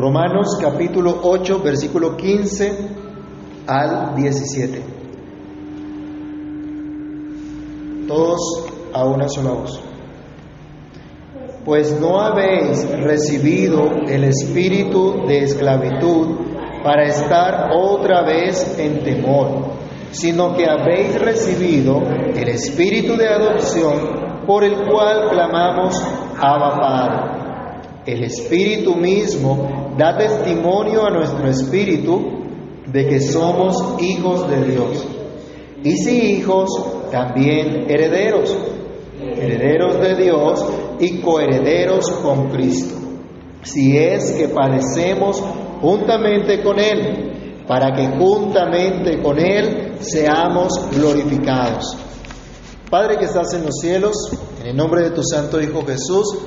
Romanos capítulo 8, versículo 15 al 17. Todos a una sola voz. Pues no habéis recibido el espíritu de esclavitud para estar otra vez en temor, sino que habéis recibido el espíritu de adopción por el cual clamamos Abba Padre. El espíritu mismo da testimonio a nuestro espíritu de que somos hijos de Dios. Y si hijos, también herederos, herederos de Dios y coherederos con Cristo. Si es que padecemos juntamente con Él, para que juntamente con Él seamos glorificados. Padre que estás en los cielos, en el nombre de tu Santo Hijo Jesús,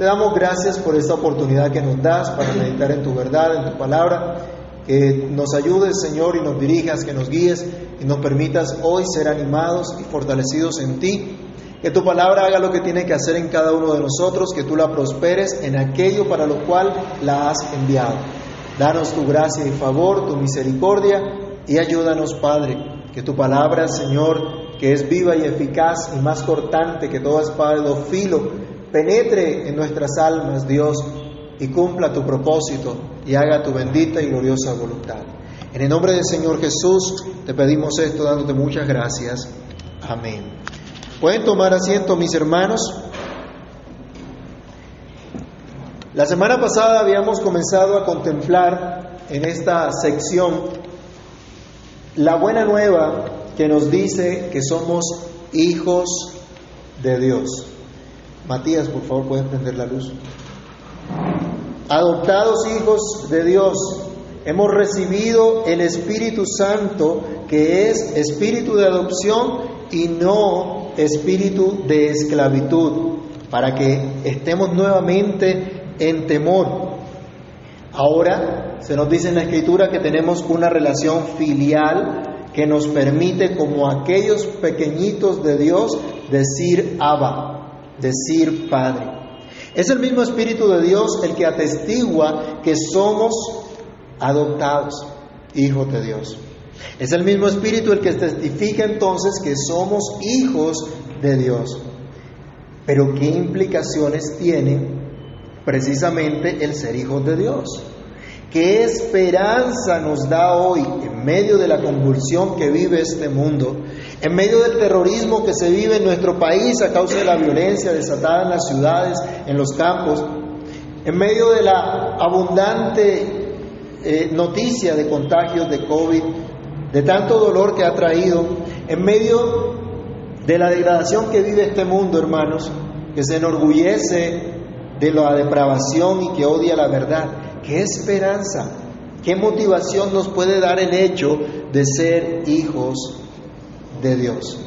te damos gracias por esta oportunidad que nos das para meditar en tu verdad, en tu palabra. Que nos ayudes, Señor, y nos dirijas, que nos guíes y nos permitas hoy ser animados y fortalecidos en ti. Que tu palabra haga lo que tiene que hacer en cada uno de nosotros, que tú la prosperes en aquello para lo cual la has enviado. Danos tu gracia y favor, tu misericordia y ayúdanos, Padre, que tu palabra, Señor, que es viva y eficaz y más cortante que toda espada de filo, penetre en nuestras almas, Dios, y cumpla tu propósito y haga tu bendita y gloriosa voluntad. En el nombre del Señor Jesús te pedimos esto dándote muchas gracias. Amén. Pueden tomar asiento mis hermanos. La semana pasada habíamos comenzado a contemplar en esta sección la buena nueva que nos dice que somos hijos de Dios. Matías, por favor, pueden prender la luz. Adoptados hijos de Dios, hemos recibido el Espíritu Santo, que es espíritu de adopción y no espíritu de esclavitud, para que estemos nuevamente en temor. Ahora se nos dice en la Escritura que tenemos una relación filial que nos permite, como aquellos pequeñitos de Dios, decir Abba, decir Padre. Es el mismo Espíritu de Dios el que atestigua que somos adoptados, hijos de Dios. Es el mismo Espíritu el que testifica entonces que somos hijos de Dios. Pero ¿qué implicaciones tiene precisamente el ser hijos de Dios? ¿Qué esperanza nos da hoy en medio de la convulsión que vive este mundo, en medio del terrorismo que se vive en nuestro país a causa de la violencia desatada en las ciudades, en los campos, en medio de la abundante eh, noticia de contagios de COVID, de tanto dolor que ha traído, en medio de la degradación que vive este mundo, hermanos, que se enorgullece de la depravación y que odia la verdad. ¿Qué esperanza? ¿Qué motivación nos puede dar el hecho de ser hijos de Dios?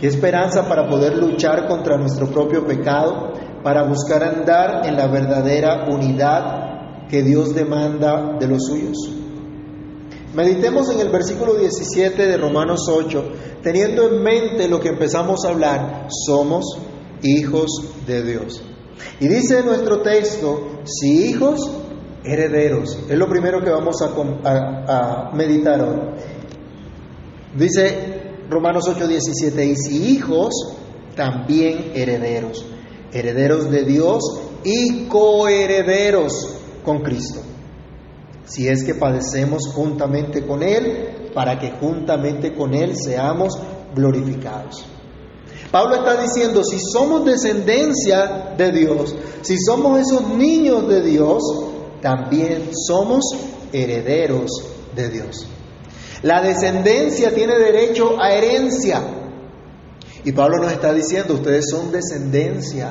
¿Qué esperanza para poder luchar contra nuestro propio pecado, para buscar andar en la verdadera unidad que Dios demanda de los suyos? Meditemos en el versículo 17 de Romanos 8, teniendo en mente lo que empezamos a hablar, somos hijos de Dios. Y dice nuestro texto, si hijos, herederos. Es lo primero que vamos a, meditar hoy. Dice Romanos 8, 17, y si hijos, también herederos. Herederos de Dios y coherederos con Cristo. Si es que padecemos juntamente con Él, para que juntamente con Él seamos glorificados. Pablo está diciendo, si somos descendencia de Dios, si somos esos niños de Dios, también somos herederos de Dios. La descendencia tiene derecho a herencia. Y Pablo nos está diciendo, ustedes son descendencia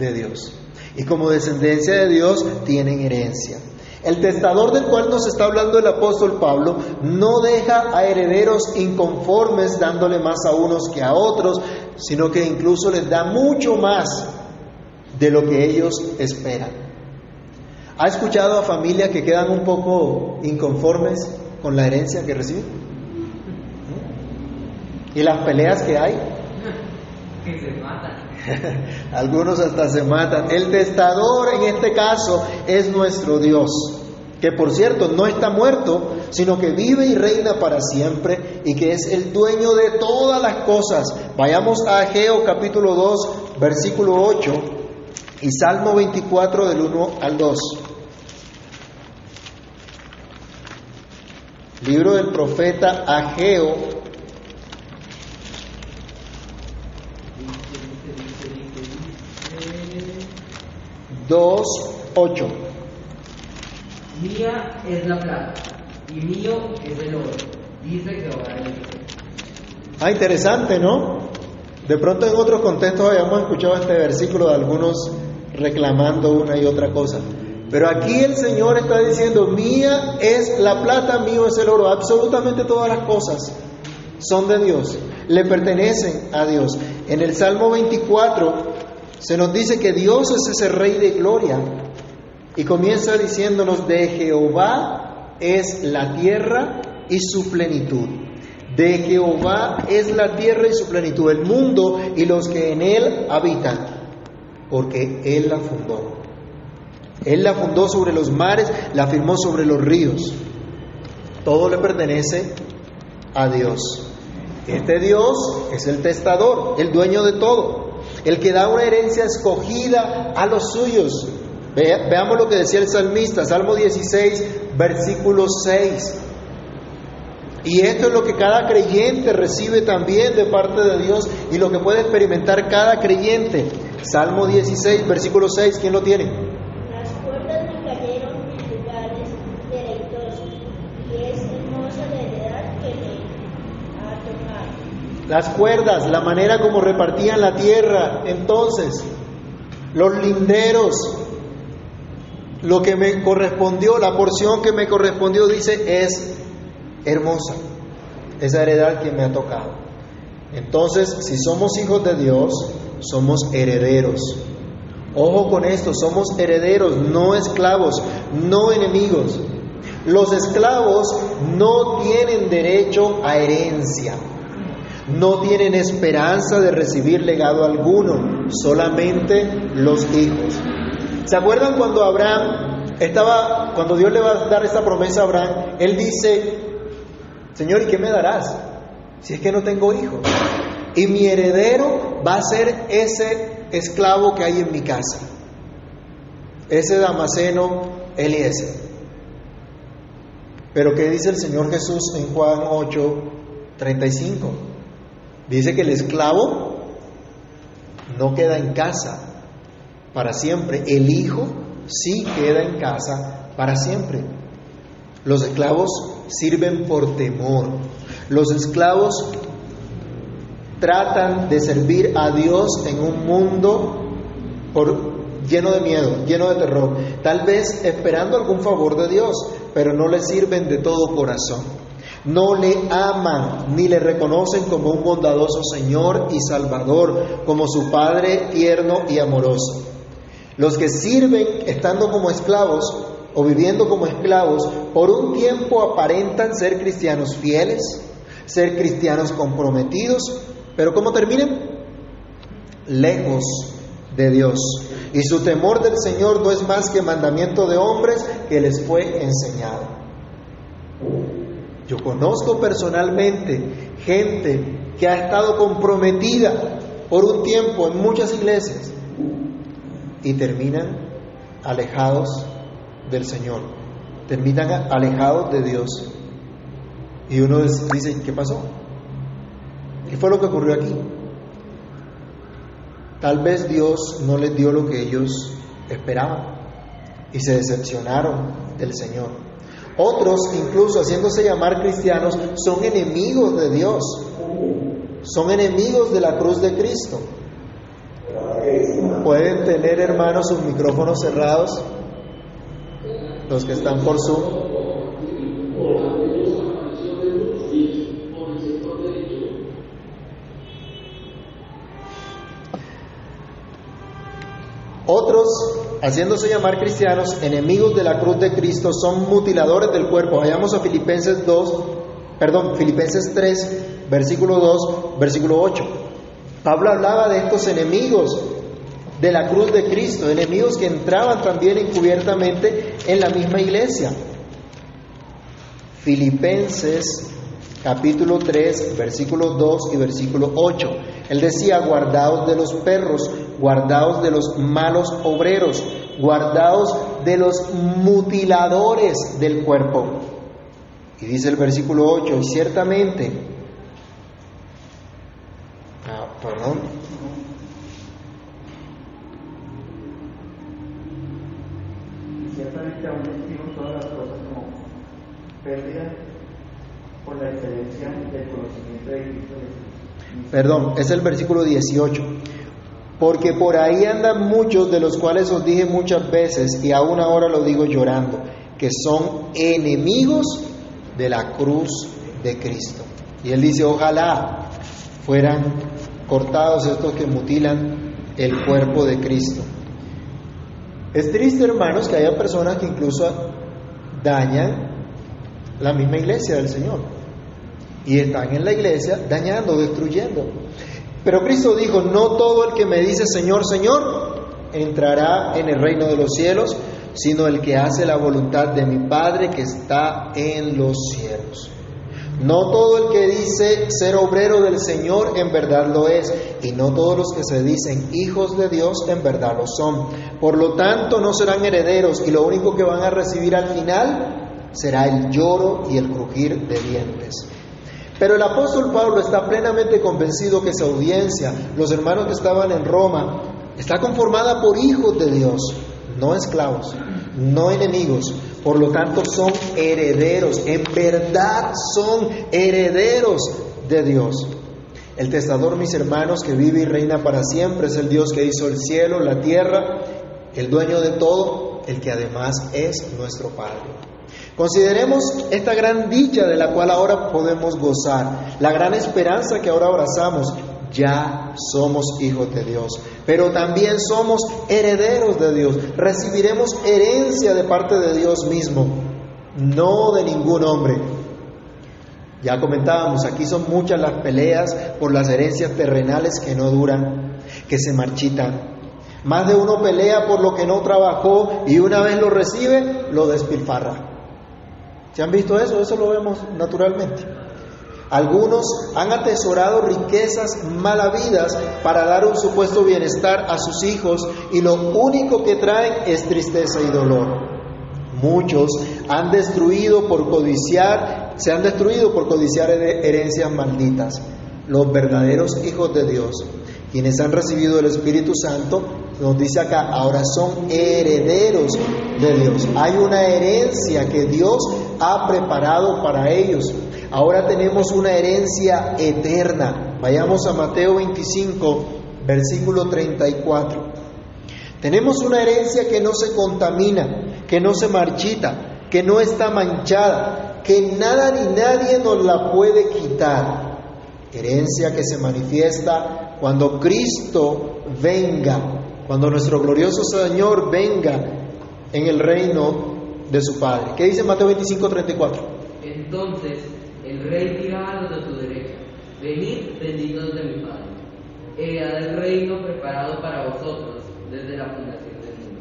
de Dios. Y como descendencia de Dios tienen herencia. El testador del cual nos está hablando el apóstol Pablo no deja a herederos inconformes dándole más a unos que a otros, sino que incluso les da mucho más de lo que ellos esperan. ¿Ha escuchado a familias que quedan un poco inconformes con la herencia que reciben? ¿Y las peleas que hay? Algunos hasta se matan. El testador en este caso es nuestro Dios, que por cierto no está muerto, sino que vive y reina para siempre y que es el dueño de todas las cosas. Vayamos a Ageo capítulo 2, versículo 8 y Salmo 24 del 1 al 2. Libro del profeta Ageo, dos, ocho. Mía es la plata y mío es el oro, dice Jehová Ah, interesante, ¿no? De pronto en otros contextos hayamos escuchado este versículo de algunos reclamando una y otra cosa. Pero aquí el Señor está diciendo, mía es la plata, mío es el oro. Absolutamente todas las cosas son de Dios, le pertenecen a Dios. En el Salmo 24 se nos dice que Dios es ese Rey de gloria. Y comienza diciéndonos, de Jehová es la tierra y su plenitud. De Jehová es la tierra y su plenitud, el mundo y los que en él habitan, porque Él la fundó. Él la fundó sobre los mares, la firmó sobre los ríos. Todo le pertenece a Dios. Este Dios es el testador, el dueño de todo, el que da una herencia escogida a los suyos. veamos lo que decía el salmista, Salmo 16, versículo 6. Y esto es lo que cada creyente recibe también de parte de Dios y lo que puede experimentar cada creyente. Salmo 16, versículo 6, ¿quién lo tiene? Las cuerdas, la manera como repartían la tierra. Entonces, los linderos, lo que me correspondió, la porción que me correspondió, dice, es hermosa. Esa heredad que me ha tocado. Entonces, si somos hijos de Dios, somos herederos. Ojo con esto, somos herederos, no esclavos, no enemigos. Los esclavos no tienen derecho a herencia no tienen esperanza de recibir legado alguno, solamente los hijos. ¿Se acuerdan cuando Abraham estaba, cuando Dios le va a dar esta promesa a Abraham, él dice, Señor, ¿y qué me darás? Si es que no tengo hijos. Y mi heredero va a ser ese esclavo que hay en mi casa, ese Damaseno Eliezer. Pero ¿qué dice el Señor Jesús en Juan 8, 35? Dice que el esclavo no queda en casa para siempre, el hijo sí queda en casa para siempre. Los esclavos sirven por temor. Los esclavos tratan de servir a Dios en un mundo lleno de miedo, lleno de terror, tal vez esperando algún favor de Dios, pero no le sirven de todo corazón. No le aman ni le reconocen como un bondadoso Señor y Salvador, como su Padre tierno y amoroso. Los que sirven estando como esclavos o viviendo como esclavos, por un tiempo aparentan ser cristianos fieles, ser cristianos comprometidos, pero ¿cómo terminan? Lejos de Dios. Y su temor del Señor no es más que mandamiento de hombres que les fue enseñado. Yo conozco personalmente gente que ha estado comprometida por un tiempo en muchas iglesias y terminan alejados del Señor, terminan alejados de Dios. Y uno dice, ¿qué pasó? ¿Qué fue lo que ocurrió aquí? Tal vez Dios no les dio lo que ellos esperaban y se decepcionaron del Señor. Otros, incluso haciéndose llamar cristianos, son enemigos de Dios, son enemigos de la cruz de Cristo. Pueden tener, hermanos, sus micrófonos cerrados, los que están por Zoom. Haciéndose llamar cristianos, enemigos de la cruz de Cristo, son mutiladores del cuerpo. Vayamos a Filipenses 2, perdón, Filipenses 3, versículo 2, versículo 8. Pablo hablaba de estos enemigos de la cruz de Cristo, enemigos que entraban también encubiertamente en la misma iglesia. Filipenses capítulo 3, versículo 2 y versículo 8. Él decía, guardaos de los perros, guardaos de los malos obreros, guardaos de los mutiladores del cuerpo. Y dice el versículo 8, y ciertamente, ah, perdón, ciertamente aún estimo todas las cosas como pérdida por la excelencia del conocimiento de Cristo Jesús. Perdón, es el versículo 18. Porque por ahí andan muchos de los cuales os dije muchas veces, y aún ahora lo digo llorando, que son enemigos de la cruz de Cristo. Y él dice, ojalá fueran cortados estos que mutilan el cuerpo de Cristo. Es triste, hermanos, que haya personas que incluso dañan la misma iglesia del Señor. Y están en la iglesia dañando, destruyendo. Pero Cristo dijo, no todo el que me dice Señor, Señor, entrará en el reino de los cielos, sino el que hace la voluntad de mi Padre que está en los cielos. No todo el que dice ser obrero del Señor en verdad lo es, y no todos los que se dicen hijos de Dios en verdad lo son. Por lo tanto, no serán herederos, y lo único que van a recibir al final será el lloro y el crujir de dientes. Pero el apóstol Pablo está plenamente convencido que esa audiencia, los hermanos que estaban en Roma, está conformada por hijos de Dios, no esclavos, no enemigos. Por lo tanto, son herederos, en verdad son herederos de Dios. El testador, mis hermanos, que vive y reina para siempre, es el Dios que hizo el cielo, la tierra, el dueño de todo, el que además es nuestro Padre. Consideremos esta gran dicha de la cual ahora podemos gozar, la gran esperanza que ahora abrazamos. Ya somos hijos de Dios, pero también somos herederos de Dios. Recibiremos herencia de parte de Dios mismo, no de ningún hombre. Ya comentábamos, aquí son muchas las peleas por las herencias terrenales que no duran, que se marchitan. Más de uno pelea por lo que no trabajó y una vez lo recibe, lo despilfarra. ¿Se han visto eso? Eso lo vemos naturalmente. Algunos han atesorado riquezas malavidas para dar un supuesto bienestar a sus hijos y lo único que traen es tristeza y dolor. Muchos han destruido por codiciar, se han destruido por codiciar herencias malditas. Los verdaderos hijos de Dios, quienes han recibido el Espíritu Santo, nos dice acá, ahora son herederos de Dios. Hay una herencia que Dios ha preparado para ellos. Ahora tenemos una herencia eterna. Vayamos a Mateo 25, versículo 34. Tenemos una herencia que no se contamina, que no se marchita, que no está manchada, que nada ni nadie nos la puede quitar. Herencia que se manifiesta cuando Cristo venga, cuando nuestro glorioso Señor venga en el reino de su Padre. ¿Qué dice Mateo 25, 34? Entonces el rey dirá a los de su derecha, venid benditos de mi Padre, heredad del reino preparado para vosotros desde la fundación del mundo.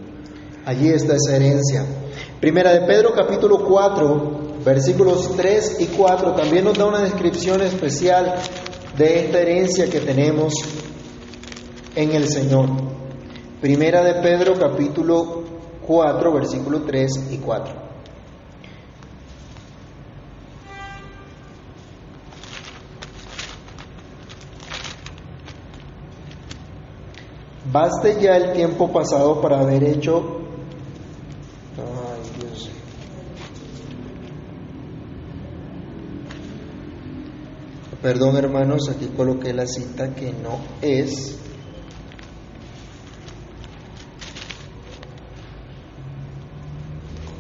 Allí está esa herencia. Primera de Pedro capítulo 4, versículos 3 y 4 también nos da una descripción especial de esta herencia que tenemos en el Señor. Primera de Pedro capítulo 4, versículo 3 y 4. Baste ya el tiempo pasado para haber hecho... Ay, Dios. Perdón hermanos, aquí coloqué la cita que no es.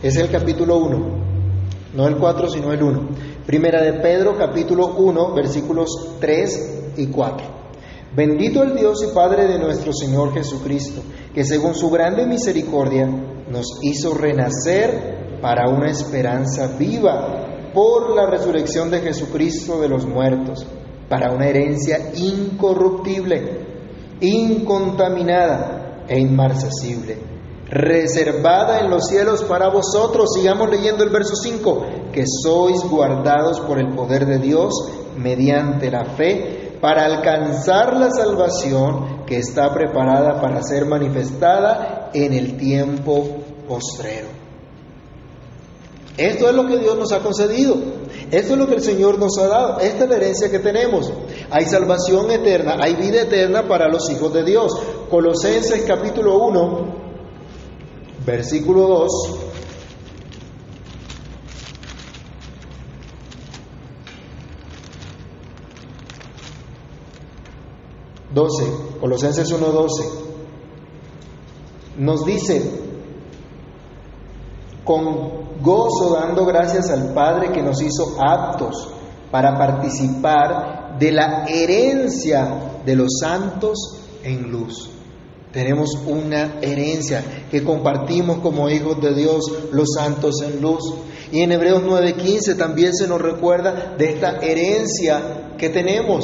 Es el capítulo 1, no el 4, sino el 1. Primera de Pedro, capítulo 1, versículos 3 y 4. Bendito el Dios y Padre de nuestro Señor Jesucristo, que según su grande misericordia nos hizo renacer para una esperanza viva por la resurrección de Jesucristo de los muertos, para una herencia incorruptible, incontaminada e inmarcesible, reservada en los cielos para vosotros. Sigamos leyendo el verso 5, que sois guardados por el poder de Dios mediante la fe para alcanzar la salvación que está preparada para ser manifestada en el tiempo postrero. Esto es lo que Dios nos ha concedido. Esto es lo que el Señor nos ha dado. Esta es la herencia que tenemos. Hay salvación eterna, hay vida eterna para los hijos de Dios. Colosenses capítulo 1, versículo 2. Doce, Colosenses 1.12, nos dice, con gozo dando gracias al Padre que nos hizo aptos para participar de la herencia de los santos en luz. Tenemos una herencia que compartimos como hijos de Dios, los santos en luz. Y en Hebreos 9:15 también se nos recuerda de esta herencia que tenemos.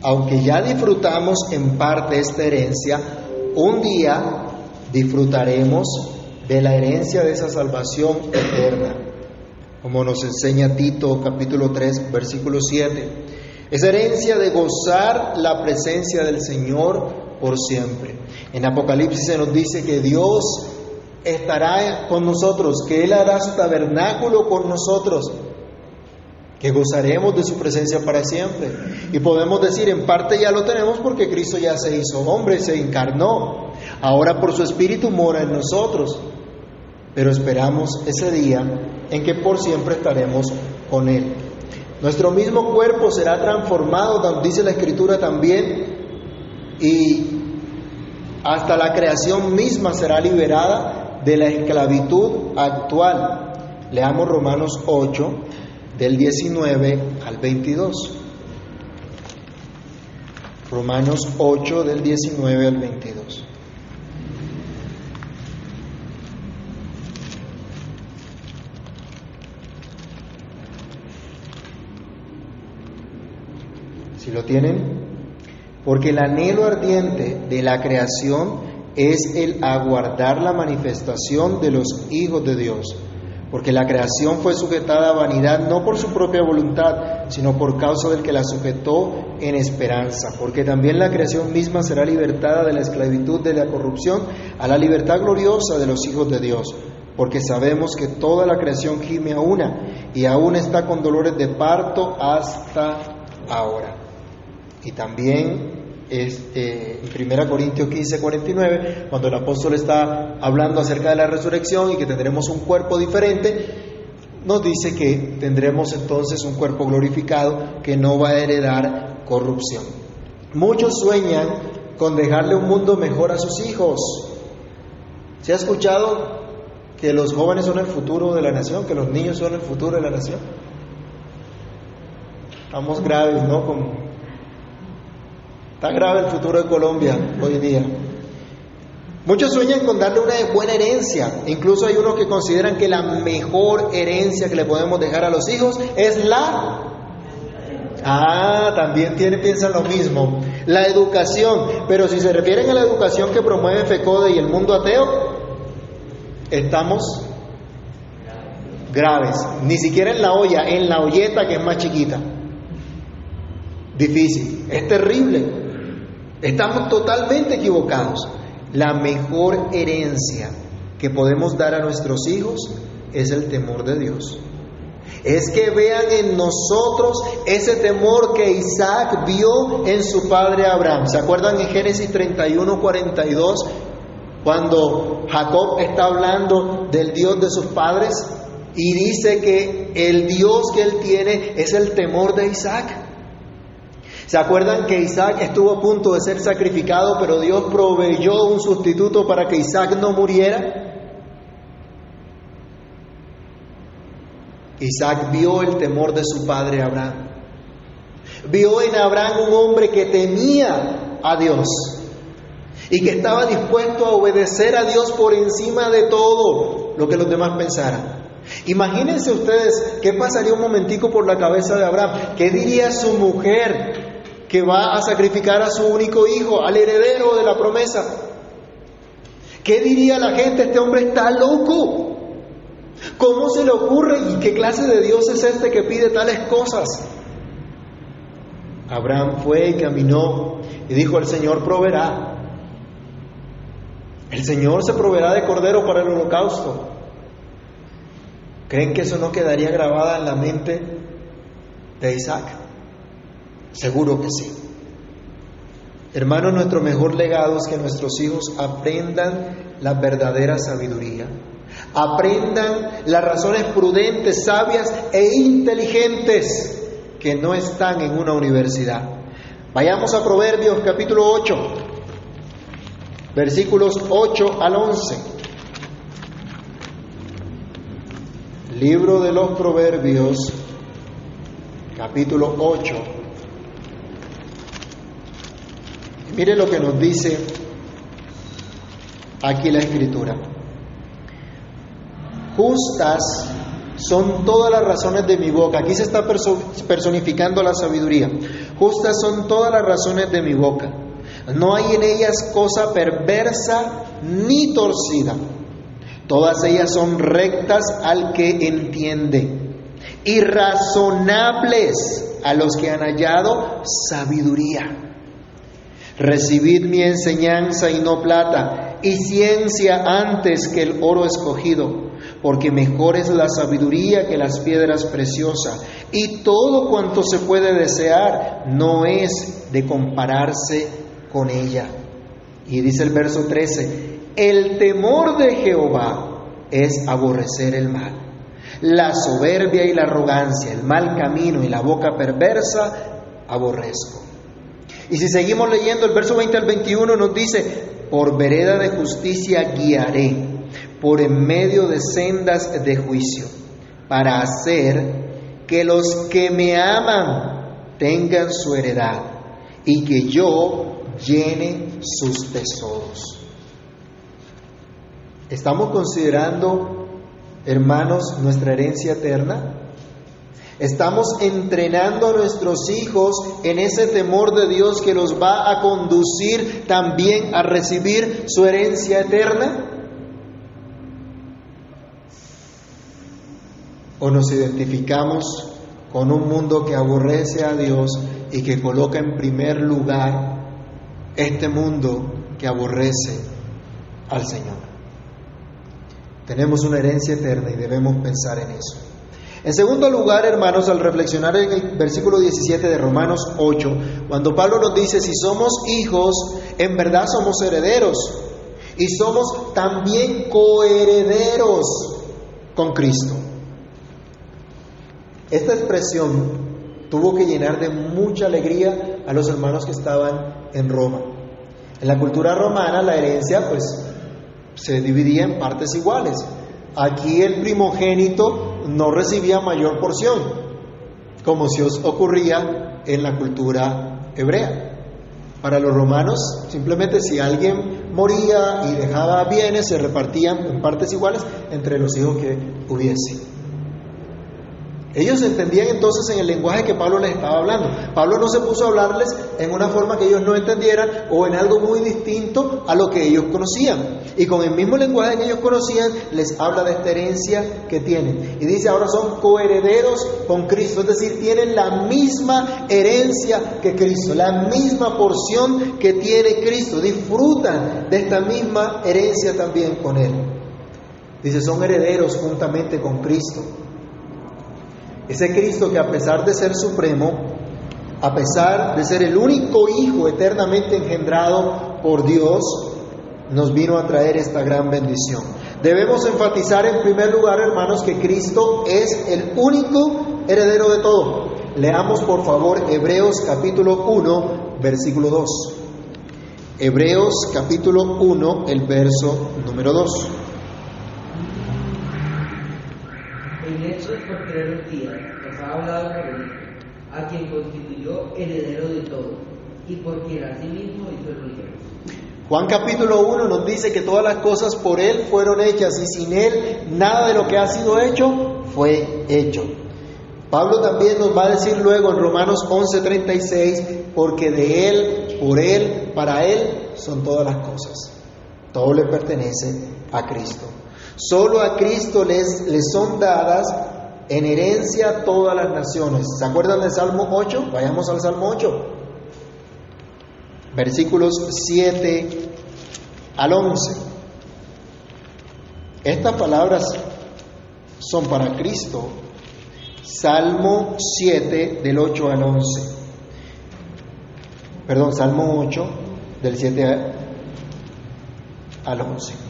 Aunque ya disfrutamos en parte esta herencia, un día disfrutaremos de la herencia de esa salvación eterna, como nos enseña Tito capítulo 3, versículo 7. Esa herencia de gozar la presencia del Señor por siempre. En Apocalipsis se nos dice que Dios estará con nosotros, que Él hará su tabernáculo con nosotros, que gozaremos de su presencia para siempre. Y podemos decir, en parte ya lo tenemos porque Cristo ya se hizo hombre, se encarnó. Ahora por su Espíritu mora en nosotros pero esperamos ese día en que por siempre estaremos con Él. Nuestro mismo cuerpo será transformado, dice la Escritura también, y hasta la creación misma será liberada de la esclavitud actual. Leamos Romanos 8, del 19 al 22. Romanos 8, del 19 al 22. Lo tienen, porque el anhelo ardiente de la creación es el aguardar la manifestación de los hijos de Dios, porque la creación fue sujetada a vanidad no por su propia voluntad, sino por causa del que la sujetó en esperanza, porque también la creación misma será libertada de la esclavitud de la corrupción a la libertad gloriosa de los hijos de Dios, porque sabemos que toda la creación gime a una y aún está con dolores de parto hasta ahora. Y también este, en 1 Corintios 15, 49, cuando el apóstol está hablando acerca de la resurrección y que tendremos un cuerpo diferente, nos dice que tendremos entonces un cuerpo glorificado que no va a heredar corrupción. Muchos sueñan con dejarle un mundo mejor a sus hijos. ¿Se ha escuchado que los jóvenes son el futuro de la nación, que los niños son el futuro de la nación? Estamos graves, ¿no? Está grave el futuro de Colombia hoy día. Muchos sueñan con darle una buena herencia. Incluso hay unos que consideran que la mejor herencia que le podemos dejar a los hijos es la... Ah, también tiene, piensan lo mismo. La educación. Pero si se refieren a la educación que promueve FECODE y el mundo ateo, estamos graves. Ni siquiera en la olla, en la olleta que es más chiquita. Difícil. Es terrible. Estamos totalmente equivocados. La mejor herencia que podemos dar a nuestros hijos es el temor de Dios. Es que vean en nosotros ese temor que Isaac vio en su padre Abraham. ¿Se acuerdan en Génesis 31, 42? Cuando Jacob está hablando del Dios de sus padres y dice que el Dios que él tiene es el temor de Isaac. ¿Se acuerdan que Isaac estuvo a punto de ser sacrificado, pero Dios proveyó un sustituto para que Isaac no muriera? Isaac vio el temor de su padre Abraham. Vio en Abraham un hombre que temía a Dios. y que estaba dispuesto a obedecer a Dios por encima de todo lo que los demás pensaran. Imagínense ustedes qué pasaría un momentico por la cabeza de Abraham. ¿Qué diría su mujer que va a sacrificar a su único hijo, al heredero de la promesa? ¿Qué diría la gente? Este hombre está loco. ¿Cómo se le ocurre y qué clase de Dios es este que pide tales cosas? Abraham fue y caminó y dijo, el Señor proveerá. El Señor se proveerá de cordero para el holocausto. ¿Creen que eso no quedaría grabada en la mente de Isaac? Seguro que sí. Hermanos, nuestro mejor legado es que nuestros hijos aprendan la verdadera sabiduría, aprendan las razones prudentes, sabias e inteligentes que no están en una universidad. Vayamos a Proverbios capítulo 8, versículos 8 al 11. Libro de los Proverbios, capítulo 8. Mire lo que nos dice aquí la escritura. Justas son todas las razones de mi boca. Aquí se está personificando la sabiduría. Justas son todas las razones de mi boca. No hay en ellas cosa perversa ni torcida. Todas ellas son rectas al que entiende y razonables a los que han hallado sabiduría. Recibid mi enseñanza y no plata, y ciencia antes que el oro escogido, porque mejor es la sabiduría que las piedras preciosas, y todo cuanto se puede desear no es de compararse con ella. Y dice el verso 13, el temor de Jehová es aborrecer el mal. La soberbia y la arrogancia, el mal camino y la boca perversa, aborrezco. Y si seguimos leyendo el verso 20 al 21 nos dice, por vereda de justicia guiaré, por en medio de sendas de juicio, para hacer que los que me aman tengan su heredad y que yo llene sus tesoros. ¿Estamos considerando, hermanos, nuestra herencia eterna? ¿Estamos entrenando a nuestros hijos en ese temor de Dios que los va a conducir también a recibir su herencia eterna? ¿O nos identificamos con un mundo que aborrece a Dios y que coloca en primer lugar este mundo que aborrece al Señor? Tenemos una herencia eterna y debemos pensar en eso. En segundo lugar, hermanos, al reflexionar en el versículo 17 de Romanos 8, cuando Pablo nos dice, si somos hijos, en verdad somos herederos y somos también coherederos con Cristo. Esta expresión tuvo que llenar de mucha alegría a los hermanos que estaban en Roma. En la cultura romana la herencia pues se dividía en partes iguales. Aquí el primogénito no recibía mayor porción, como si os ocurría en la cultura hebrea. Para los romanos, simplemente si alguien moría y dejaba bienes, se repartían en partes iguales entre los hijos que hubiese. Ellos entendían entonces en el lenguaje que Pablo les estaba hablando. Pablo no se puso a hablarles en una forma que ellos no entendieran o en algo muy distinto a lo que ellos conocían. Y con el mismo lenguaje que ellos conocían, les habla de esta herencia que tienen. Y dice, ahora son coherederos con Cristo, es decir, tienen la misma herencia que Cristo, la misma porción que tiene Cristo. Disfrutan de esta misma herencia también con Él. Dice, son herederos juntamente con Cristo. Ese Cristo que a pesar de ser supremo, a pesar de ser el único Hijo eternamente engendrado por Dios, nos vino a traer esta gran bendición. Debemos enfatizar en primer lugar, hermanos, que Cristo es el único heredero de todo. Leamos por favor Hebreos capítulo 1, versículo 2. Hebreos capítulo 1, el verso número 2. Nos ha hablado a quien constituyó heredero de todo, y por quien asimismo hizo el. Juan capítulo 1 nos dice que todas las cosas por Él fueron hechas y sin Él nada de lo que ha sido hecho fue hecho. Pablo también nos va a decir luego en Romanos 11:36, porque de Él, por Él, para Él son todas las cosas. Todo le pertenece a Cristo. Solo a Cristo les, les son dadas en herencia todas las naciones. ¿Se acuerdan del Salmo 8? Vayamos al Salmo 8 versículos 7 al 11. Estas palabras son para Cristo. Salmo 7 del 8 al 11. Perdón, Salmo 8 del 7 al 11.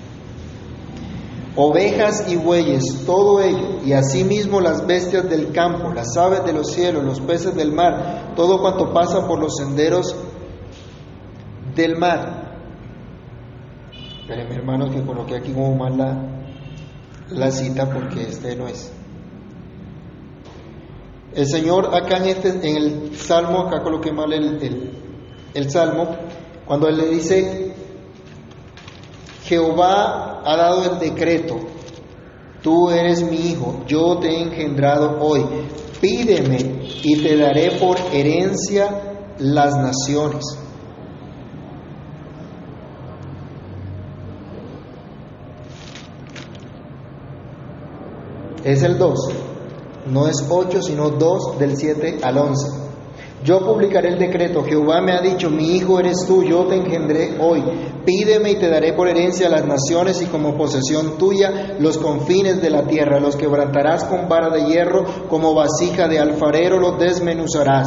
Ovejas y bueyes, todo ello, y asimismo las bestias del campo, las aves de los cielos, los peces del mar, todo cuanto pasa por los senderos del mar. Espérenme hermanos que coloqué aquí como mal la, la cita porque este no es. El Señor acá en, este, en el Salmo, acá coloqué mal el, el, el Salmo, cuando Él le dice, Jehová ha dado el decreto, tú eres mi hijo, yo te he engendrado hoy, pídeme y te daré por herencia las naciones es el 2. No es 8, sino 2 del 7 al 11. Yo publicaré el decreto. Jehová me ha dicho, mi hijo eres tú, yo te engendré hoy. Pídeme y te daré por herencia las naciones y como posesión tuya los confines de la tierra. Los quebrantarás con vara de hierro, como vasija de alfarero los desmenuzarás.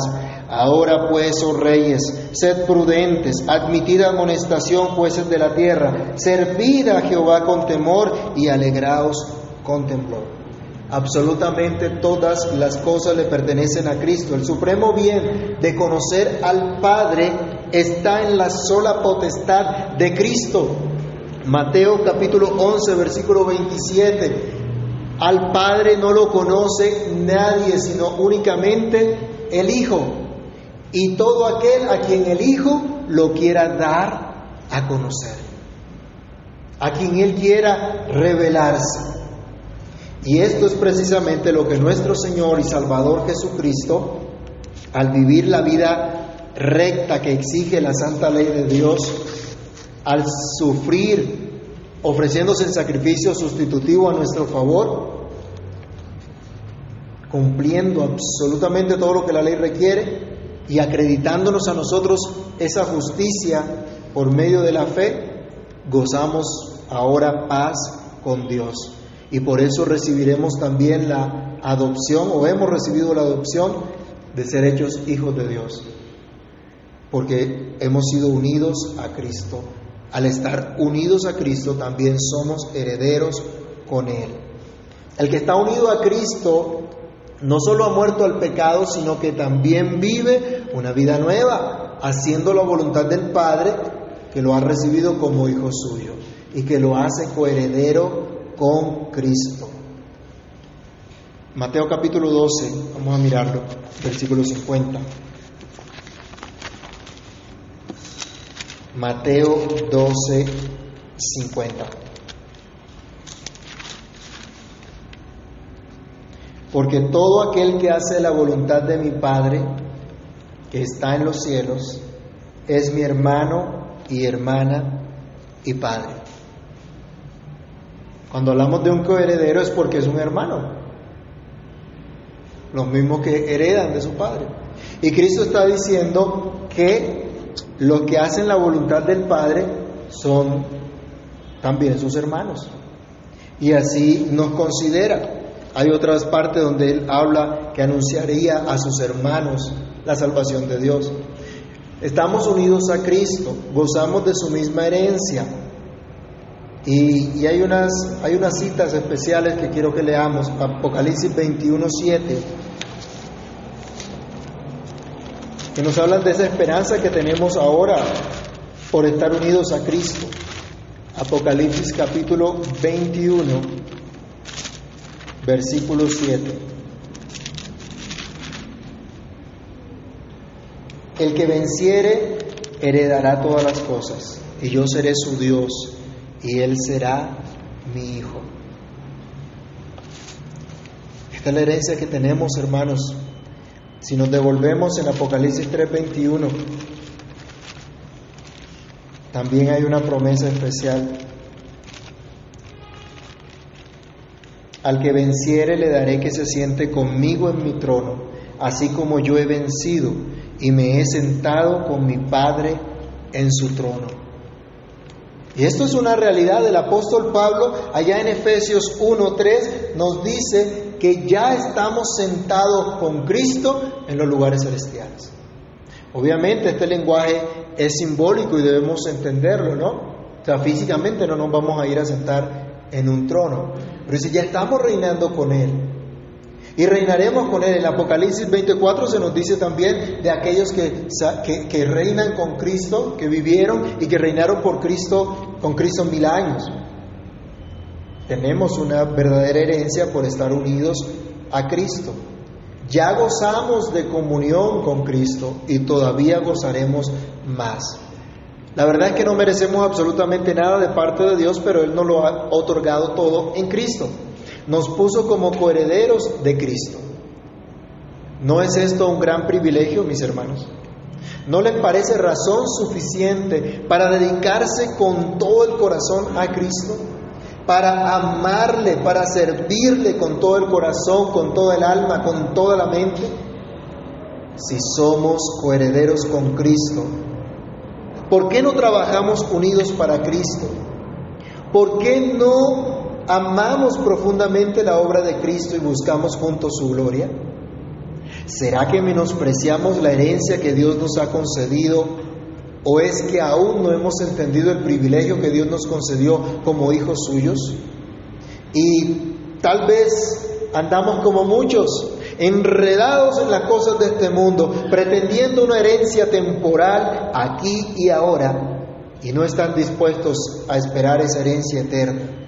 Ahora pues, oh reyes, sed prudentes, admitid amonestación, jueces de la tierra, servid a Jehová con temor y alegraos con temblor. Absolutamente todas las cosas le pertenecen a Cristo. El supremo bien de conocer al Padre está en la sola potestad de Cristo. Mateo capítulo 11, versículo 27. Al Padre no lo conoce nadie, sino únicamente el Hijo. Y todo aquel a quien el Hijo lo quiera dar a conocer. A quien Él quiera revelarse. Y esto es precisamente lo que nuestro Señor y Salvador Jesucristo, al vivir la vida recta que exige la santa ley de Dios, al sufrir ofreciéndose en sacrificio sustitutivo a nuestro favor, cumpliendo absolutamente todo lo que la ley requiere y acreditándonos a nosotros esa justicia por medio de la fe, gozamos ahora paz con Dios y por eso recibiremos también la adopción o hemos recibido la adopción de ser hechos hijos de Dios, porque hemos sido unidos a Cristo. Al estar unidos a Cristo también somos herederos con Él. El que está unido a Cristo no solo ha muerto al pecado, sino que también vive una vida nueva, haciendo la voluntad del Padre, que lo ha recibido como hijo suyo y que lo hace coheredero con Cristo. Mateo capítulo 12, vamos a mirarlo, versículo 50. Mateo 12, 50. Porque todo aquel que hace la voluntad de mi Padre, que está en los cielos, es mi hermano y hermana y Padre. Cuando hablamos de un coheredero es porque es un hermano, los mismos que heredan de su padre. Y Cristo está diciendo que los que hacen la voluntad del Padre son también sus hermanos. Y así nos considera. Hay otras partes donde Él habla que anunciaría a sus hermanos la salvación de Dios. Estamos unidos a Cristo, gozamos de su misma herencia, y, hay, unas, hay unas citas especiales que quiero que leamos. Apocalipsis 21, 7. Que nos hablan de esa esperanza que tenemos ahora por estar unidos a Cristo. Apocalipsis capítulo 21, versículo 7. El que venciere heredará todas las cosas y yo seré su Dios, y él será mi hijo. Esta es la herencia que tenemos, hermanos. Si nos devolvemos en Apocalipsis 3:21, también hay una promesa especial. Al que venciere le daré que se siente conmigo en mi trono, así como yo he vencido y me he sentado con mi Padre en su trono. Y esto es una realidad del apóstol Pablo allá en Efesios 1.3 nos dice que ya estamos sentados con Cristo en los lugares celestiales. Obviamente este lenguaje es simbólico y debemos entenderlo, ¿no? O sea, físicamente no nos vamos a ir a sentar en un trono, pero si ya estamos reinando con Él, y reinaremos con Él. En Apocalipsis 24 se nos dice también de aquellos que, que, reinan con Cristo, que vivieron y que reinaron por Cristo, con Cristo mil años. Tenemos una verdadera herencia por estar unidos a Cristo. Ya gozamos de comunión con Cristo y todavía gozaremos más. La verdad es que no merecemos absolutamente nada de parte de Dios, pero Él nos lo ha otorgado todo en Cristo nos puso como coherederos de Cristo. ¿No es esto un gran privilegio, mis hermanos? ¿No les parece razón suficiente para dedicarse con todo el corazón a Cristo? Para amarle, para servirle con todo el corazón, con toda el alma, con toda la mente. Si somos coherederos con Cristo, ¿por qué no trabajamos unidos para Cristo? ¿Por qué no amamos profundamente la obra de Cristo y buscamos juntos su gloria? ¿Será que menospreciamos la herencia que Dios nos ha concedido o es que aún no hemos entendido el privilegio que Dios nos concedió como hijos suyos? Y tal vez andamos como muchos, enredados en las cosas de este mundo, pretendiendo una herencia temporal aquí y ahora, y no están dispuestos a esperar esa herencia eterna.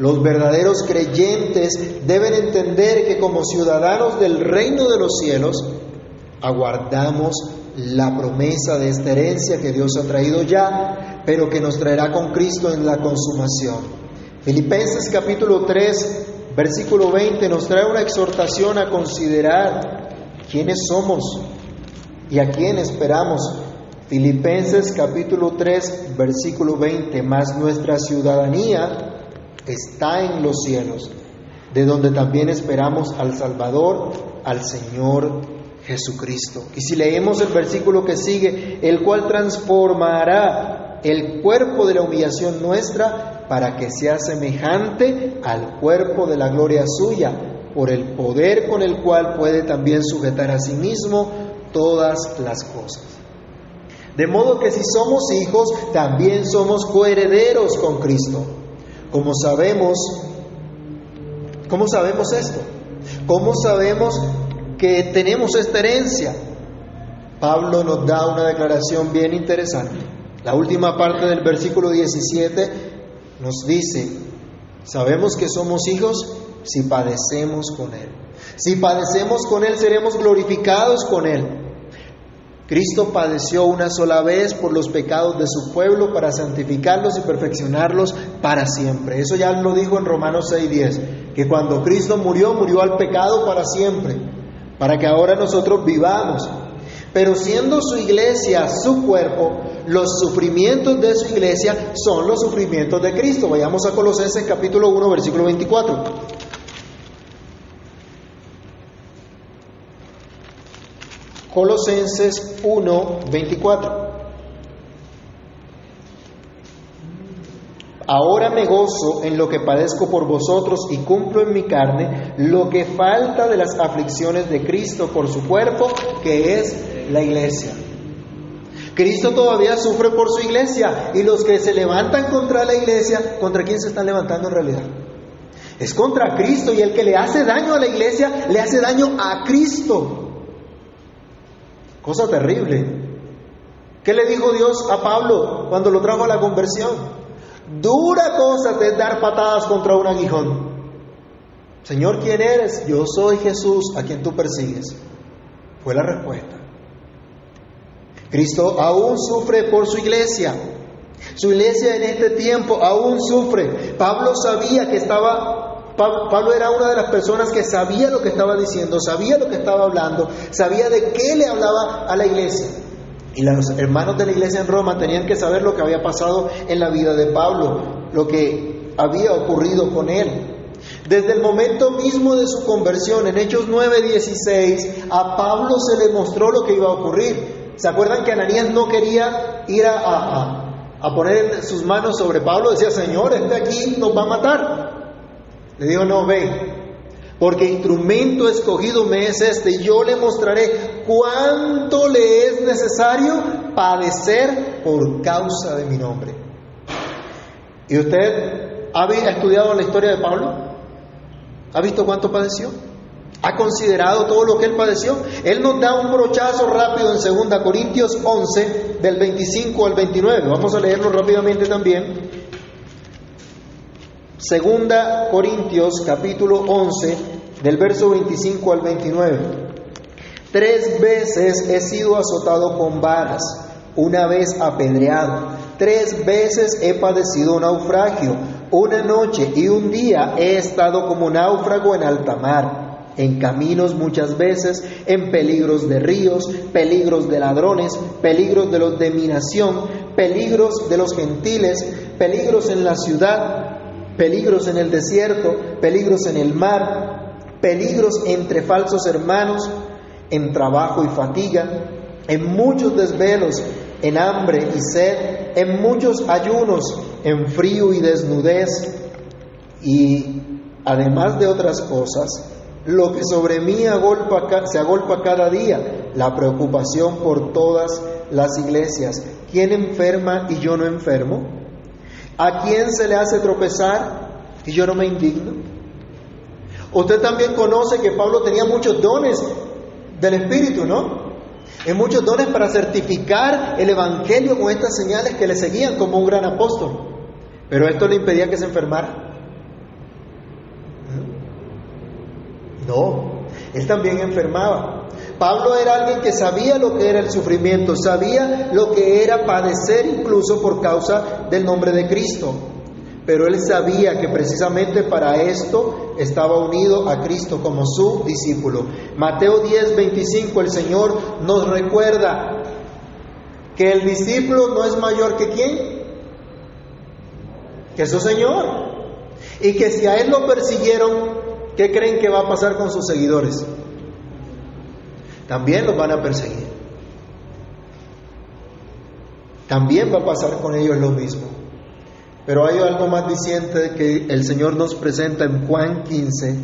Los verdaderos creyentes deben entender que como ciudadanos del reino de los cielos, aguardamos la promesa de esta herencia que Dios ha traído ya, pero que nos traerá con Cristo en la consumación. Filipenses capítulo 3, versículo 20 nos trae una exhortación a considerar quiénes somos y a quién esperamos. Filipenses capítulo 3, versículo 20, más nuestra ciudadanía está en los cielos, de donde también esperamos al Salvador, al Señor Jesucristo. Y si leemos el versículo que sigue, el cual transformará el cuerpo de la humillación nuestra para que sea semejante al cuerpo de la gloria suya, por el poder con el cual puede también sujetar a sí mismo todas las cosas. De modo que si somos hijos, también somos coherederos con Cristo ¿Cómo sabemos? ¿Cómo sabemos esto? ¿Cómo sabemos que tenemos esta herencia? Pablo nos da una declaración bien interesante. La última parte del versículo 17 nos dice, sabemos que somos hijos si padecemos con Él. Si padecemos con Él, seremos glorificados con Él. Cristo padeció una sola vez por los pecados de su pueblo para santificarlos y perfeccionarlos para siempre. Eso ya lo dijo en Romanos 6:10, que cuando Cristo murió, murió al pecado para siempre, para que ahora nosotros vivamos. Pero siendo su iglesia su cuerpo, los sufrimientos de su iglesia son los sufrimientos de Cristo. Vayamos a Colosenses capítulo 1, versículo 24. Colosenses 1, 24. Ahora me gozo en lo que padezco por vosotros y cumplo en mi carne lo que falta de las aflicciones de Cristo por su cuerpo, que es la iglesia. Cristo todavía sufre por su iglesia y los que se levantan contra la iglesia, ¿contra quién se están levantando en realidad? Es contra Cristo y el que le hace daño a la iglesia le hace daño a Cristo. Cosa terrible. ¿Qué le dijo Dios a Pablo cuando lo trajo a la conversión? Dura cosa es dar patadas contra un aguijón. Señor, ¿quién eres? Yo soy Jesús a quien tú persigues. Fue la respuesta. Cristo aún sufre por su iglesia. Su iglesia en este tiempo aún sufre. Pablo sabía que estaba, Pablo era una de las personas que sabía lo que estaba diciendo, sabía lo que estaba hablando, sabía de qué le hablaba a la iglesia. Y los hermanos de la iglesia en Roma tenían que saber lo que había pasado en la vida de Pablo, lo que había ocurrido con él. Desde el momento mismo de su conversión, en Hechos 9:16, a Pablo se le mostró lo que iba a ocurrir. ¿Se acuerdan que Ananías no quería ir a, poner sus manos sobre Pablo? Decía, Señor, este aquí nos va a matar. Le dijo, no, ve, porque instrumento escogido me es este, y yo le mostraré cuánto le es necesario padecer por causa de mi nombre. ¿Y usted ha estudiado la historia de Pablo? ¿Ha visto cuánto padeció? ¿Ha considerado todo lo que él padeció? Él nos da un brochazo rápido en 2 Corintios 11, del 25 al 29. Vamos a leerlo rápidamente también. Segunda Corintios capítulo 11, del verso 25 al 29. Tres veces he sido azotado con varas, una vez apedreado, tres veces he padecido naufragio, una noche y un día he estado como náufrago en alta mar, en caminos muchas veces, en peligros de ríos, peligros de ladrones, peligros de los de mi nación, peligros de los gentiles, peligros en la ciudad, peligros en el desierto, peligros en el mar, peligros entre falsos hermanos, en trabajo y fatiga, en muchos desvelos, en hambre y sed, en muchos ayunos, en frío y desnudez, y además de otras cosas, lo que sobre mí se agolpa cada día, la preocupación por todas las iglesias. ¿Quién enferma y yo no enfermo? ¿A quién se le hace tropezar y yo no me indigno? Usted también conoce que Pablo tenía muchos dones del Espíritu, ¿no? Muchos dones para certificar el Evangelio con estas señales que le seguían como un gran apóstol. Pero esto le impedía que se enfermara. No, él también enfermaba. Pablo era alguien que sabía lo que era el sufrimiento, sabía lo que era padecer incluso por causa del nombre de Cristo. Pero él sabía que precisamente para esto estaba unido a Cristo como su discípulo. Mateo 10, 25, el Señor nos recuerda que el discípulo no es mayor que quién, que su Señor. Y que si a él lo persiguieron, ¿qué creen que va a pasar con sus seguidores? También los van a perseguir. También va a pasar con ellos lo mismo. Pero hay algo más diciente que el Señor nos presenta en Juan 15,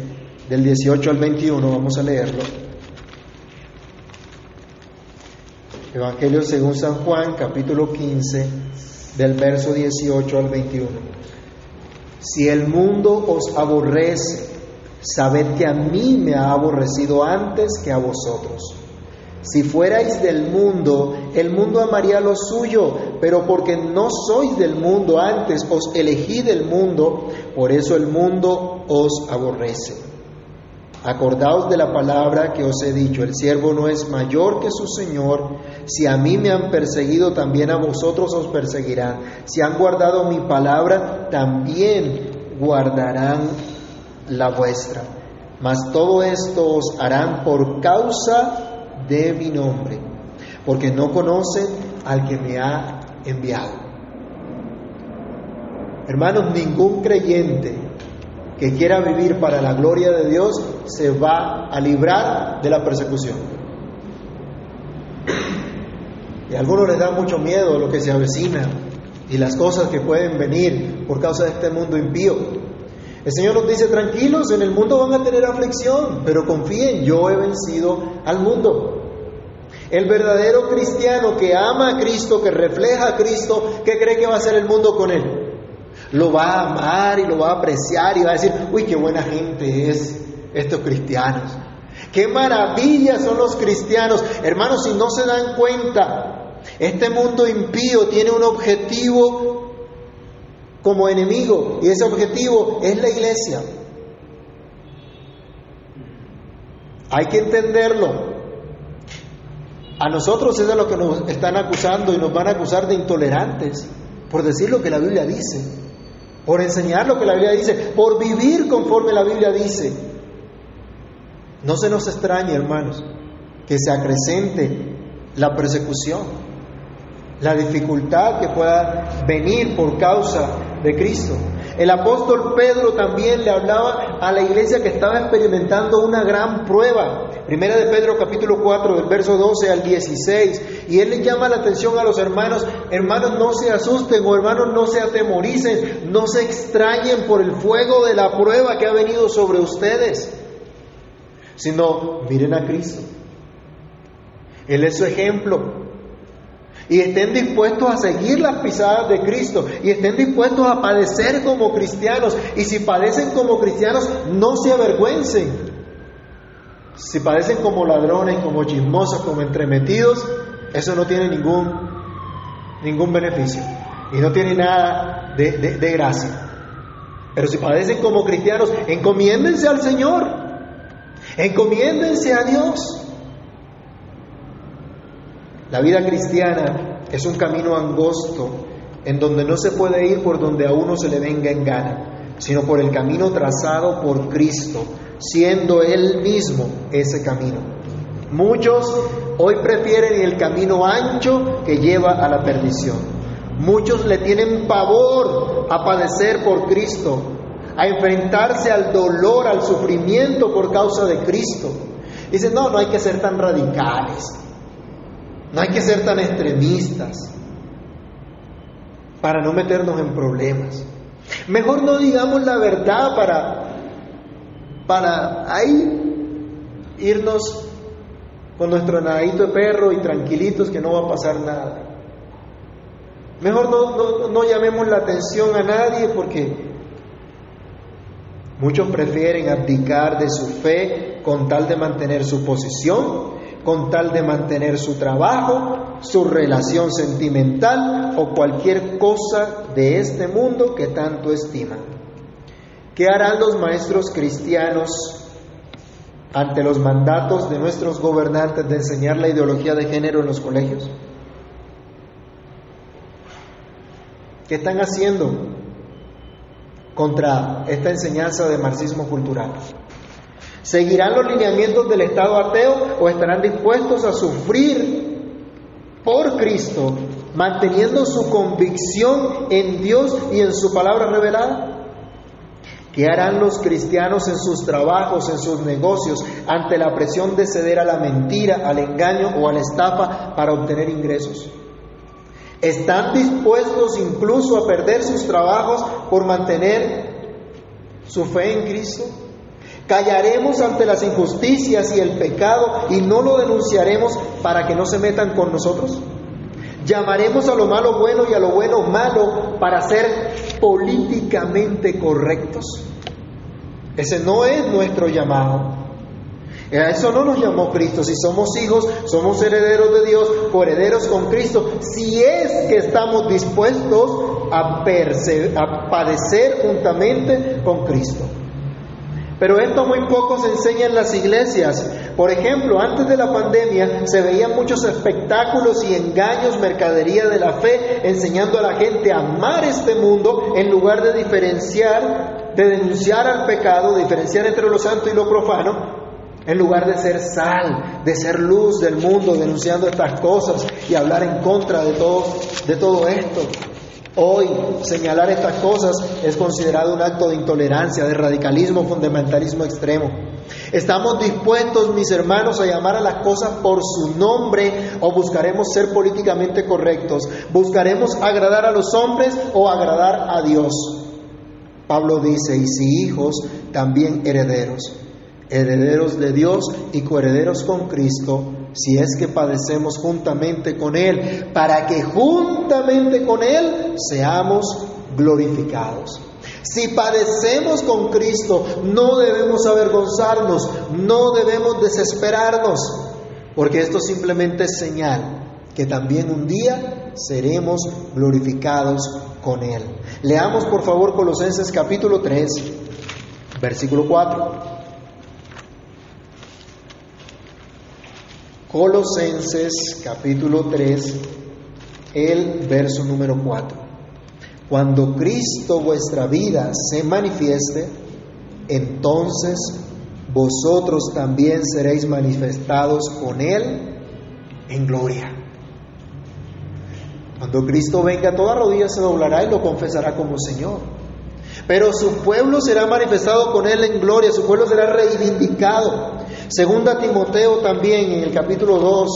del 18 al 21, vamos a leerlo. Evangelio según San Juan, capítulo 15, del verso 18 al 21. Si el mundo os aborrece, sabed que a mí me ha aborrecido antes que a vosotros. Si fuerais del mundo, el mundo amaría lo suyo, pero porque no sois del mundo, antes os elegí del mundo, por eso el mundo os aborrece. Acordaos de la palabra que os he dicho, el siervo no es mayor que su Señor, si a mí me han perseguido, también a vosotros os perseguirán. Si han guardado mi palabra, también guardarán la vuestra. Mas todo esto os harán por causa de mi nombre, porque no conocen al que me ha enviado. Hermanos, ningún creyente que quiera vivir para la gloria de Dios se va a librar de la persecución. Y a algunos les da mucho miedo lo que se avecina y las cosas que pueden venir por causa de este mundo impío. El Señor nos dice, tranquilos, en el mundo van a tener aflicción, pero confíen, yo he vencido al mundo. El verdadero cristiano que ama a Cristo, que refleja a Cristo, ¿qué cree que va a hacer el mundo con él? Lo va a amar y lo va a apreciar y va a decir, uy, qué buena gente es estos cristianos. Qué maravilla son los cristianos. Hermanos, si no se dan cuenta, este mundo impío tiene un objetivo como enemigo y ese objetivo es la iglesia. Hay que entenderlo. A nosotros es de lo que nos están acusando y nos van a acusar de intolerantes. por decir lo que la Biblia dice, por enseñar lo que la Biblia dice, por vivir conforme la Biblia dice. No se nos extrañe, hermanos, que se acrecente la persecución, la dificultad que pueda venir por causa de Cristo. El apóstol Pedro también le hablaba a la iglesia que estaba experimentando una gran prueba. Primera de Pedro capítulo 4 del verso 12 al 16. Y él le llama la atención a los hermanos, hermanos no se asusten o hermanos no se atemoricen, no se extrañen por el fuego de la prueba que ha venido sobre ustedes, sino miren a Cristo. Él es su ejemplo. Y estén dispuestos a seguir las pisadas de Cristo. Y estén dispuestos a padecer como cristianos. Y si padecen como cristianos, no se avergüencen. Si padecen como ladrones, como chismosos, como entremetidos, eso no tiene ningún, ningún beneficio. Y no tiene nada de, de gracia. Pero si padecen como cristianos, encomiéndense al Señor. Encomiéndense a Dios. La vida cristiana es un camino angosto en donde no se puede ir por donde a uno se le venga en gana, sino por el camino trazado por Cristo, siendo Él mismo ese camino. Muchos hoy prefieren el camino ancho que lleva a la perdición. Muchos le tienen pavor a padecer por Cristo, a enfrentarse al dolor, al sufrimiento por causa de Cristo. Dicen, no, no hay que ser tan radicales, no hay que ser tan extremistas para no meternos en problemas. Mejor no digamos la verdad para, para ahí irnos con nuestro nadadito de perro y tranquilitos que no va a pasar nada. Mejor no, no, no llamemos la atención a nadie porque muchos prefieren abdicar de su fe con tal de mantener su posición con tal de mantener su trabajo, su relación sentimental o cualquier cosa de este mundo que tanto estiman. ¿Qué harán los maestros cristianos ante los mandatos de nuestros gobernantes de enseñar la ideología de género en los colegios? ¿Qué están haciendo contra esta enseñanza de marxismo cultural? ¿Seguirán los lineamientos del Estado ateo o estarán dispuestos a sufrir por Cristo, manteniendo su convicción en Dios y en su palabra revelada? ¿Qué harán los cristianos en sus trabajos, en sus negocios, ante la presión de ceder a la mentira, al engaño o a la estafa para obtener ingresos? ¿Están dispuestos incluso a perder sus trabajos por mantener su fe en Cristo? Callaremos ante las injusticias y el pecado y no lo denunciaremos para que no se metan con nosotros. Llamaremos a lo malo bueno y a lo bueno malo para ser políticamente correctos. Ese no es nuestro llamado. A eso no nos llamó Cristo. Si somos hijos, somos herederos de Dios, herederos con Cristo. Si es que estamos dispuestos a, a padecer juntamente con Cristo. Pero esto muy poco se enseña en las iglesias. Por ejemplo, antes de la pandemia se veían muchos espectáculos y engaños, mercadería de la fe, enseñando a la gente a amar este mundo en lugar de diferenciar, de denunciar al pecado, diferenciar entre lo santo y lo profano, en lugar de ser sal, de ser luz del mundo, denunciando estas cosas y hablar en contra de todo, de todo esto. Hoy señalar estas cosas es considerado un acto de intolerancia, de radicalismo, fundamentalismo extremo. ¿Estamos dispuestos, mis hermanos, a llamar a las cosas por su nombre o buscaremos ser políticamente correctos? ¿Buscaremos agradar a los hombres o agradar a Dios? Pablo dice, y si hijos, también herederos, herederos de Dios y coherederos con Cristo, si es que padecemos juntamente con Él, para que juntamente con Él seamos glorificados. Si padecemos con Cristo, no debemos avergonzarnos, no debemos desesperarnos, porque esto simplemente es señal que también un día seremos glorificados con Él. Leamos por favor Colosenses capítulo 3, versículo 4. Colosenses capítulo 3, el verso número 4. Cuando Cristo vuestra vida se manifieste, entonces vosotros también seréis manifestados con Él en gloria. Cuando Cristo venga, toda rodilla se doblará y lo confesará como Señor. Pero su pueblo será manifestado con Él en gloria, su pueblo será reivindicado. Segunda Timoteo también en el capítulo 2,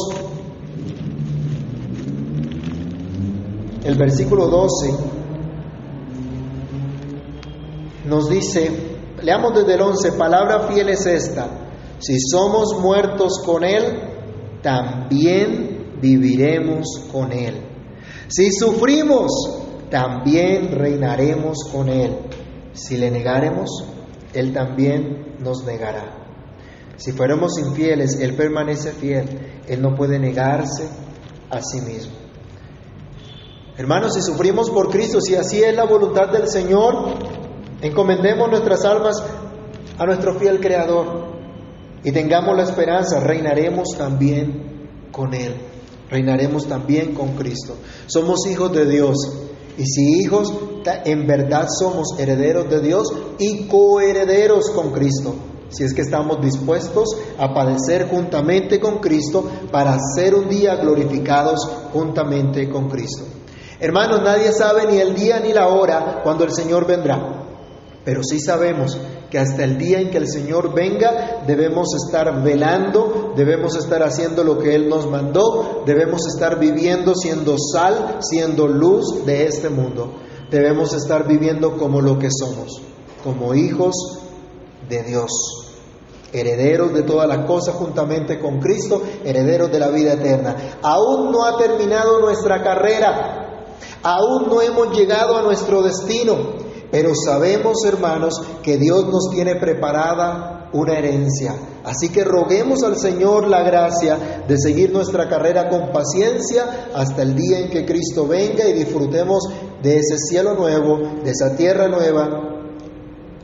el versículo 12, nos dice, leamos desde el 11, palabra fiel es esta, si somos muertos con Él, también viviremos con Él. Si sufrimos, también reinaremos con Él. Si le negaremos, Él también nos negará. Si fuéramos infieles, Él permanece fiel. Él no puede negarse a sí mismo. Hermanos, si sufrimos por Cristo, si así es la voluntad del Señor, encomendemos nuestras almas a nuestro fiel Creador y tengamos la esperanza, reinaremos también con Él, reinaremos también con Cristo. Somos hijos de Dios y si hijos, en verdad somos herederos de Dios y coherederos con Cristo. Si es que estamos dispuestos a padecer juntamente con Cristo para ser un día glorificados juntamente con Cristo. Hermanos, nadie sabe ni el día ni la hora cuando el Señor vendrá, pero sí sabemos que hasta el día en que el Señor venga debemos estar velando, debemos estar haciendo lo que Él nos mandó, debemos estar viviendo siendo sal, siendo luz de este mundo. Debemos estar viviendo como lo que somos, como hijos de Dios, herederos de todas las cosas juntamente con Cristo, herederos de la vida eterna. Aún no ha terminado nuestra carrera, aún no hemos llegado a nuestro destino, pero sabemos, hermanos, que Dios nos tiene preparada una herencia. Así que roguemos al Señor la gracia de seguir nuestra carrera con paciencia hasta el día en que Cristo venga y disfrutemos de ese cielo nuevo, de esa tierra nueva,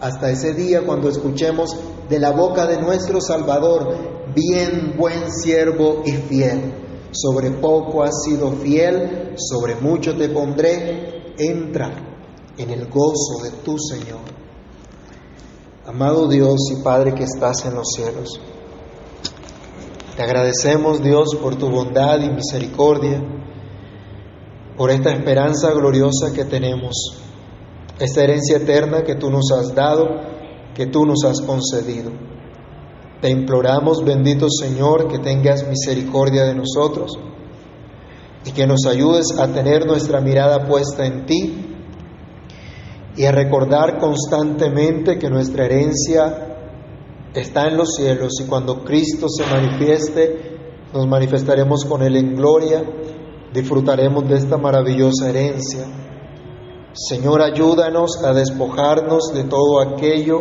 hasta ese día cuando escuchemos de la boca de nuestro Salvador, bien buen siervo y fiel. Sobre poco has sido fiel, sobre mucho te pondré, entra en el gozo de tu Señor. Amado Dios y Padre que estás en los cielos, te agradecemos Dios por tu bondad y misericordia, por esta esperanza gloriosa que tenemos, esta herencia eterna que tú nos has dado, que tú nos has concedido. Te imploramos, bendito Señor, que tengas misericordia de nosotros y que nos ayudes a tener nuestra mirada puesta en ti y a recordar constantemente que nuestra herencia está en los cielos y cuando Cristo se manifieste, nos manifestaremos con Él en gloria, disfrutaremos de esta maravillosa herencia. Señor, ayúdanos a despojarnos de todo aquello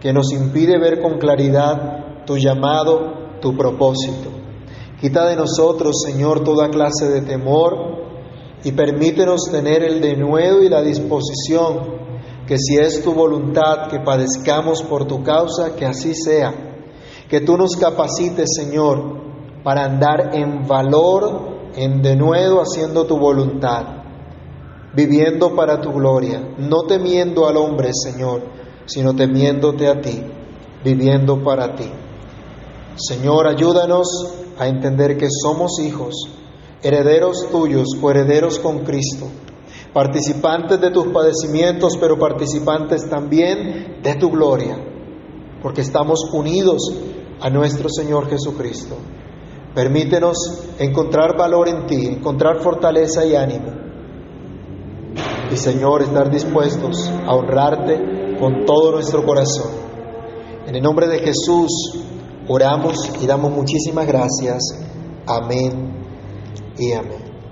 que nos impide ver con claridad tu llamado, tu propósito. Quita de nosotros, Señor, toda clase de temor, y permítenos tener el denuedo y la disposición que si es tu voluntad que padezcamos por tu causa, que así sea. Que tú nos capacites, Señor, para andar en valor, en denuedo, haciendo tu voluntad, viviendo para tu gloria, no temiendo al hombre, Señor, sino temiéndote a ti, viviendo para ti. Señor, ayúdanos a entender que somos hijos herederos tuyos, herederos con Cristo, participantes de tus padecimientos, pero participantes también de tu gloria, porque estamos unidos a nuestro Señor Jesucristo. Permítenos encontrar valor en ti, encontrar fortaleza y ánimo. Y Señor, estar dispuestos a honrarte con todo nuestro corazón. En el nombre de Jesús oramos y damos muchísimas gracias. Amén y amén.